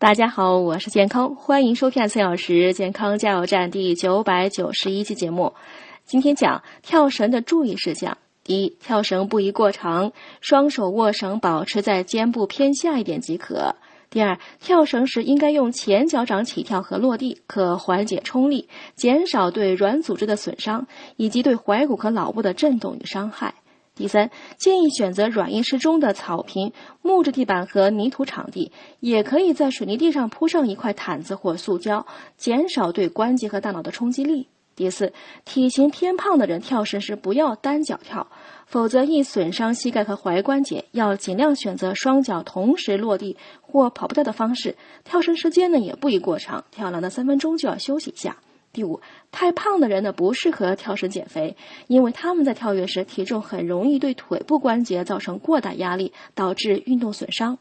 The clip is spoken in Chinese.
大家好，我是健康，欢迎收看四小时健康加油站第九百九十一期节目。今天讲跳绳的注意事项：第一，跳绳不宜过长，双手握绳保持在肩部偏下一点即可。第二，跳绳时应该用前脚掌起跳和落地，可缓解冲力，减少对软组织的损伤，以及对踝骨和脑部的震动与伤害。第三，建议选择软硬适中的草坪、木质地板和泥土场地，也可以在水泥地上铺上一块毯子或塑胶，减少对关节和大脑的冲击力。第四，体型偏胖的人跳绳时不要单脚跳，否则易损伤膝盖和踝关节，要尽量选择双脚同时落地或跑步带的方式。跳绳时间呢也不宜过长，跳两到三分钟就要休息一下。第五，太胖的人呢不适合跳绳减肥，因为他们在跳跃时体重很容易对腿部关节造成过大压力，导致运动损伤。